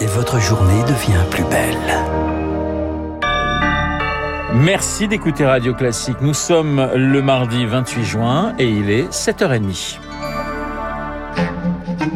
et votre journée devient plus belle. Merci d'écouter Radio Classique. Nous sommes le mardi 28 juin et il est 7h30.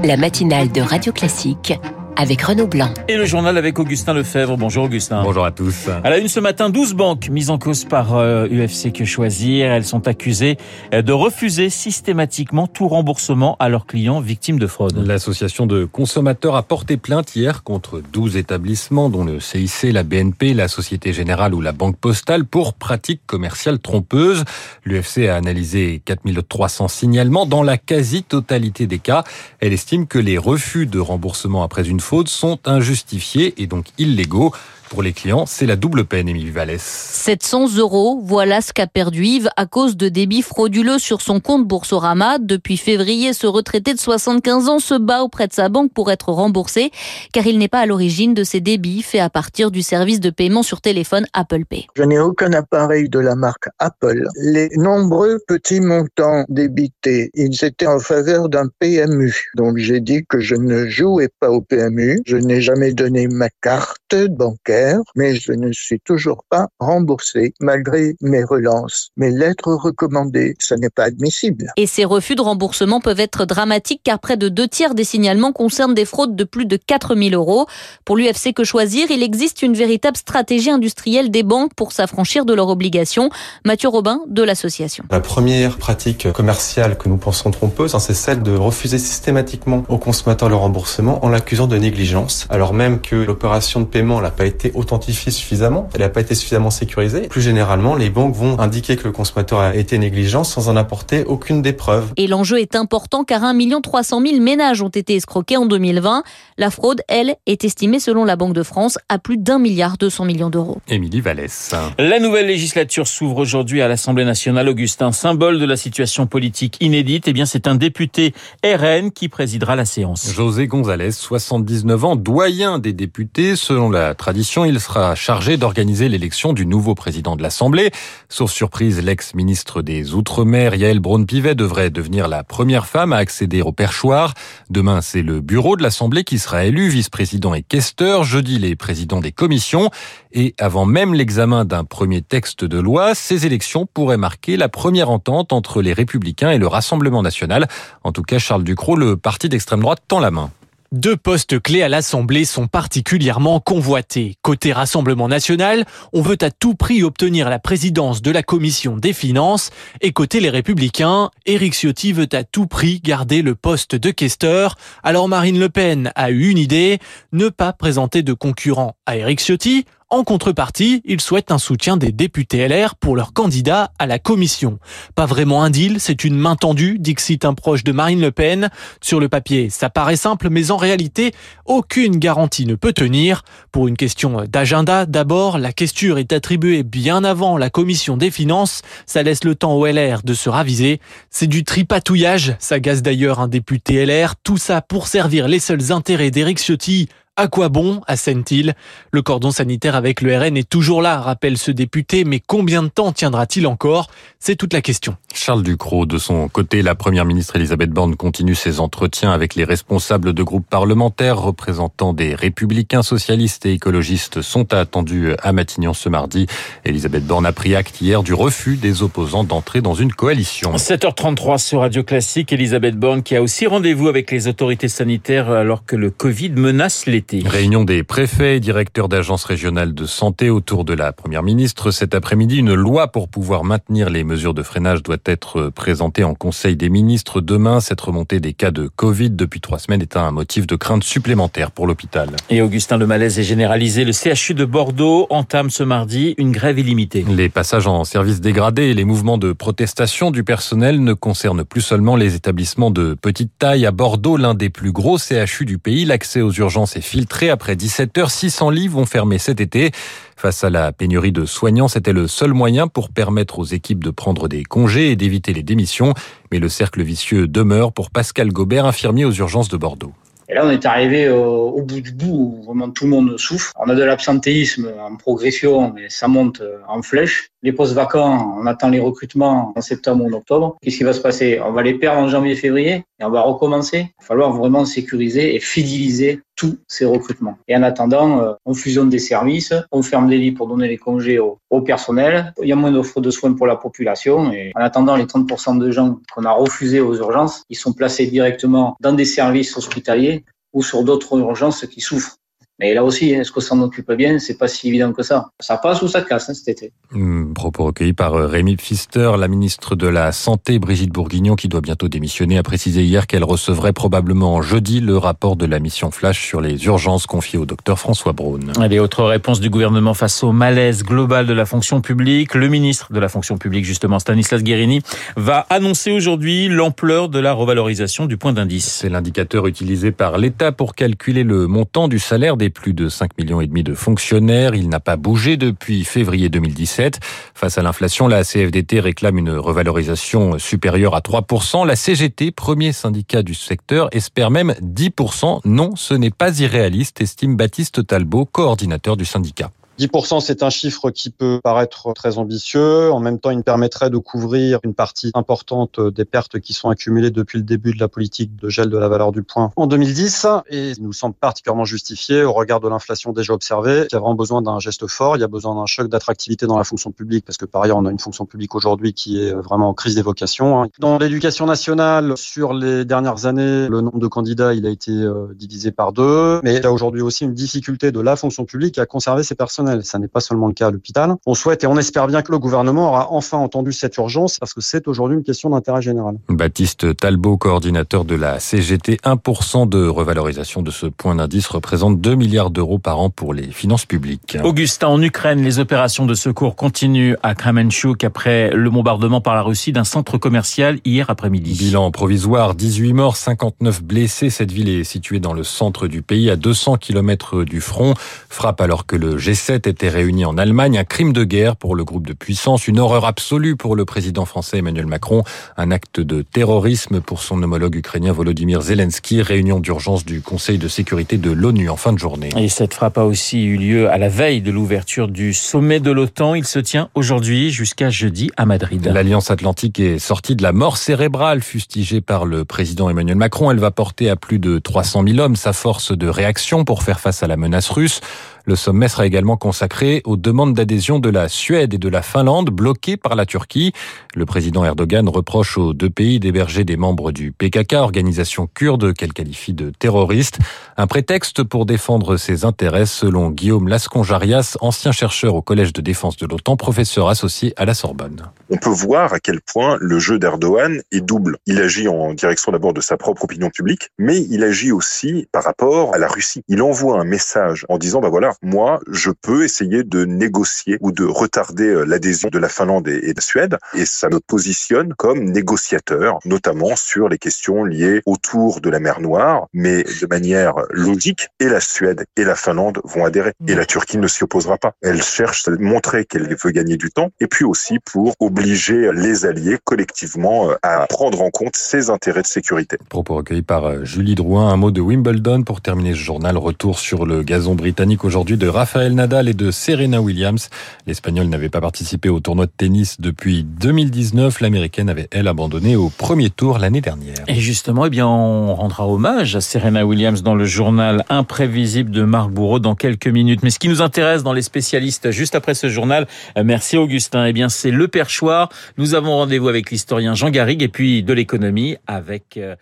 La matinale de Radio Classique avec Renaud Blanc. Et le journal avec Augustin Lefebvre. Bonjour Augustin. Bonjour à tous. À la une ce matin, 12 banques mises en cause par euh, UFC Que Choisir. Elles sont accusées euh, de refuser systématiquement tout remboursement à leurs clients victimes de fraude. L'association de consommateurs a porté plainte hier contre 12 établissements, dont le CIC, la BNP, la Société Générale ou la Banque Postale, pour pratiques commerciales trompeuses. L'UFC a analysé 4300 signalements. Dans la quasi-totalité des cas, elle estime que les refus de remboursement après une sont injustifiés et donc illégaux. Pour les clients, c'est la double peine, Émilie Vallès. 700 euros, voilà ce qu'a perdu Yves à cause de débits frauduleux sur son compte Boursorama. Depuis février, ce retraité de 75 ans se bat auprès de sa banque pour être remboursé, car il n'est pas à l'origine de ces débits faits à partir du service de paiement sur téléphone Apple Pay. Je n'ai aucun appareil de la marque Apple. Les nombreux petits montants débités, ils étaient en faveur d'un PMU. Donc j'ai dit que je ne jouais pas au PMU. Je n'ai jamais donné ma carte bancaire mais je ne suis toujours pas remboursé malgré mes relances. Mes lettres recommandées, ce n'est pas admissible. Et ces refus de remboursement peuvent être dramatiques car près de deux tiers des signalements concernent des fraudes de plus de 4000 euros. Pour l'UFC Que Choisir, il existe une véritable stratégie industrielle des banques pour s'affranchir de leurs obligations. Mathieu Robin de l'association. La première pratique commerciale que nous pensons trompeuse, hein, c'est celle de refuser systématiquement aux consommateurs le remboursement en l'accusant de négligence, alors même que l'opération de paiement n'a pas été authentifiée suffisamment, elle n'a pas été suffisamment sécurisée. Plus généralement, les banques vont indiquer que le consommateur a été négligent sans en apporter aucune des preuves. Et l'enjeu est important car 1 300 000 ménages ont été escroqués en 2020. La fraude, elle, est estimée selon la Banque de France à plus d'un milliard 200 millions d'euros. Émilie Vallès. La nouvelle législature s'ouvre aujourd'hui à l'Assemblée nationale. Augustin, symbole de la situation politique inédite, eh bien c'est un député RN qui présidera la séance. José González, 79 ans, doyen des députés. Selon la tradition, il sera chargé d'organiser l'élection du nouveau président de l'Assemblée. Sauf surprise, l'ex-ministre des Outre-mer, Yael Braun-Pivet, devrait devenir la première femme à accéder au perchoir. Demain, c'est le bureau de l'Assemblée qui sera élu, vice-président et questeur. Jeudi, les présidents des commissions. Et avant même l'examen d'un premier texte de loi, ces élections pourraient marquer la première entente entre les Républicains et le Rassemblement national. En tout cas, Charles Ducrot, le parti d'extrême droite, tend la main. Deux postes clés à l'Assemblée sont particulièrement convoités. Côté Rassemblement national, on veut à tout prix obtenir la présidence de la Commission des finances. Et côté les Républicains, Éric Ciotti veut à tout prix garder le poste de questeur. Alors Marine Le Pen a eu une idée, ne pas présenter de concurrent à Éric Ciotti. En contrepartie, ils souhaitent un soutien des députés LR pour leur candidat à la commission. Pas vraiment un deal, c'est une main tendue, dixit un proche de Marine Le Pen. Sur le papier, ça paraît simple, mais en réalité, aucune garantie ne peut tenir. Pour une question d'agenda, d'abord, la question est attribuée bien avant la commission des finances. Ça laisse le temps au LR de se raviser. C'est du tripatouillage, ça gaze d'ailleurs un député LR. Tout ça pour servir les seuls intérêts d'Éric Ciotti à quoi bon assène-t-il Le cordon sanitaire avec le RN est toujours là, rappelle ce député, mais combien de temps tiendra-t-il encore? C'est toute la question. Charles Ducrot, de son côté, la première ministre Elisabeth Borne continue ses entretiens avec les responsables de groupes parlementaires représentant des républicains socialistes et écologistes sont attendus à Matignon ce mardi. Elisabeth Borne a pris acte hier du refus des opposants d'entrer dans une coalition. 7h33 sur Radio Classique, Elisabeth Borne qui a aussi rendez-vous avec les autorités sanitaires alors que le Covid menace Réunion des préfets et directeurs d'agences régionales de santé autour de la première ministre. Cet après-midi, une loi pour pouvoir maintenir les mesures de freinage doit être présentée en conseil des ministres. Demain, cette remontée des cas de Covid depuis trois semaines est un motif de crainte supplémentaire pour l'hôpital. Et Augustin, le malaise est généralisé. Le CHU de Bordeaux entame ce mardi une grève illimitée. Les passages en service dégradé et les mouvements de protestation du personnel ne concernent plus seulement les établissements de petite taille. À Bordeaux, l'un des plus gros CHU du pays, l'accès aux urgences est filtré après 17 heures. 600 lits vont fermer cet été. Face à la pénurie de soignants, c'était le seul moyen pour permettre aux équipes de prendre des congés et d'éviter les démissions. Mais le cercle vicieux demeure pour Pascal Gobert, infirmier aux urgences de Bordeaux. Et là, on est arrivé au, bout du bout où vraiment tout le monde souffre. On a de l'absentéisme en progression et ça monte en flèche. Les postes vacants, on attend les recrutements en septembre ou en octobre. Qu'est-ce qui va se passer? On va les perdre en janvier-février et on va recommencer. Il va falloir vraiment sécuriser et fidéliser tous ces recrutements. Et en attendant, euh, on fusionne des services, on ferme des lits pour donner les congés au, au personnel, il y a moins d'offres de soins pour la population et en attendant les 30% de gens qu'on a refusés aux urgences, ils sont placés directement dans des services hospitaliers ou sur d'autres urgences qui souffrent. Mais là aussi, est-ce qu'on s'en occupe bien? C'est pas si évident que ça. Ça passe ou ça casse hein, cet été. Mmh, propos recueillis par euh, Rémi Pfister, la ministre de la Santé, Brigitte Bourguignon, qui doit bientôt démissionner, a précisé hier qu'elle recevrait probablement jeudi le rapport de la mission Flash sur les urgences confiées au docteur François Braun. Les autres réponses du gouvernement face au malaise global de la fonction publique. Le ministre de la fonction publique, justement, Stanislas Guérini, va annoncer aujourd'hui l'ampleur de la revalorisation du point d'indice. C'est l'indicateur utilisé par l'État pour calculer le montant du salaire des plus de 5 millions et demi de fonctionnaires. Il n'a pas bougé depuis février 2017. Face à l'inflation, la CFDT réclame une revalorisation supérieure à 3%. La CGT, premier syndicat du secteur, espère même 10%. Non, ce n'est pas irréaliste, estime Baptiste Talbot, coordinateur du syndicat. 10%, c'est un chiffre qui peut paraître très ambitieux. En même temps, il permettrait de couvrir une partie importante des pertes qui sont accumulées depuis le début de la politique de gel de la valeur du point en 2010 et il nous semble particulièrement justifié au regard de l'inflation déjà observée. Il y a vraiment besoin d'un geste fort, il y a besoin d'un choc d'attractivité dans la fonction publique parce que par ailleurs, on a une fonction publique aujourd'hui qui est vraiment en crise d'évocation. Dans l'éducation nationale, sur les dernières années, le nombre de candidats, il a été euh, divisé par deux, mais il y a aujourd'hui aussi une difficulté de la fonction publique à conserver ses personnels. Ça n'est pas seulement le cas à l'hôpital. On souhaite et on espère bien que le gouvernement aura enfin entendu cette urgence parce que c'est aujourd'hui une question d'intérêt général. Baptiste Talbot, coordinateur de la CGT, 1% de revalorisation de ce point d'indice représente 2 milliards d'euros par an pour les finances publiques. Augustin, en Ukraine, les opérations de secours continuent à Kremenchuk après le bombardement par la Russie d'un centre commercial hier après-midi. Bilan provisoire, 18 morts, 59 blessés. Cette ville est située dans le centre du pays, à 200 km du front. Frappe alors que le G7 était réuni en Allemagne, un crime de guerre pour le groupe de puissance, une horreur absolue pour le président français Emmanuel Macron, un acte de terrorisme pour son homologue ukrainien Volodymyr Zelensky, réunion d'urgence du Conseil de sécurité de l'ONU en fin de journée. Et cette frappe a aussi eu lieu à la veille de l'ouverture du sommet de l'OTAN. Il se tient aujourd'hui jusqu'à jeudi à Madrid. L'Alliance Atlantique est sortie de la mort cérébrale fustigée par le président Emmanuel Macron. Elle va porter à plus de 300 000 hommes sa force de réaction pour faire face à la menace russe. Le sommet sera également consacré aux demandes d'adhésion de la Suède et de la Finlande bloquées par la Turquie. Le président Erdogan reproche aux deux pays d'héberger des membres du PKK, organisation kurde qu'elle qualifie de terroriste. Un prétexte pour défendre ses intérêts selon Guillaume Lasconjarias, ancien chercheur au Collège de défense de l'OTAN, professeur associé à la Sorbonne. On peut voir à quel point le jeu d'Erdogan est double. Il agit en direction d'abord de sa propre opinion publique, mais il agit aussi par rapport à la Russie. Il envoie un message en disant, bah voilà, moi, je peux essayer de négocier ou de retarder euh, l'adhésion de la Finlande et de la Suède. Et ça me positionne comme négociateur, notamment sur les questions liées autour de la mer Noire, mais de manière logique. Et la Suède et la Finlande vont adhérer. Et la Turquie ne s'y opposera pas. Elle cherche à montrer qu'elle veut gagner du temps. Et puis aussi pour obliger les alliés collectivement euh, à prendre en compte ses intérêts de sécurité. Propos recueillis par euh, Julie Drouin. Un mot de Wimbledon pour terminer ce journal. Retour sur le gazon britannique aujourd'hui de Rafael Nadal et de Serena Williams. L'Espagnol n'avait pas participé au tournoi de tennis depuis 2019. L'Américaine avait, elle, abandonné au premier tour l'année dernière. Et justement, eh bien, on rendra hommage à Serena Williams dans le journal imprévisible de Marc Bourreau dans quelques minutes. Mais ce qui nous intéresse dans les spécialistes juste après ce journal, euh, merci Augustin, eh bien, c'est le perchoir. Nous avons rendez-vous avec l'historien Jean Garrigue et puis de l'économie avec... Euh,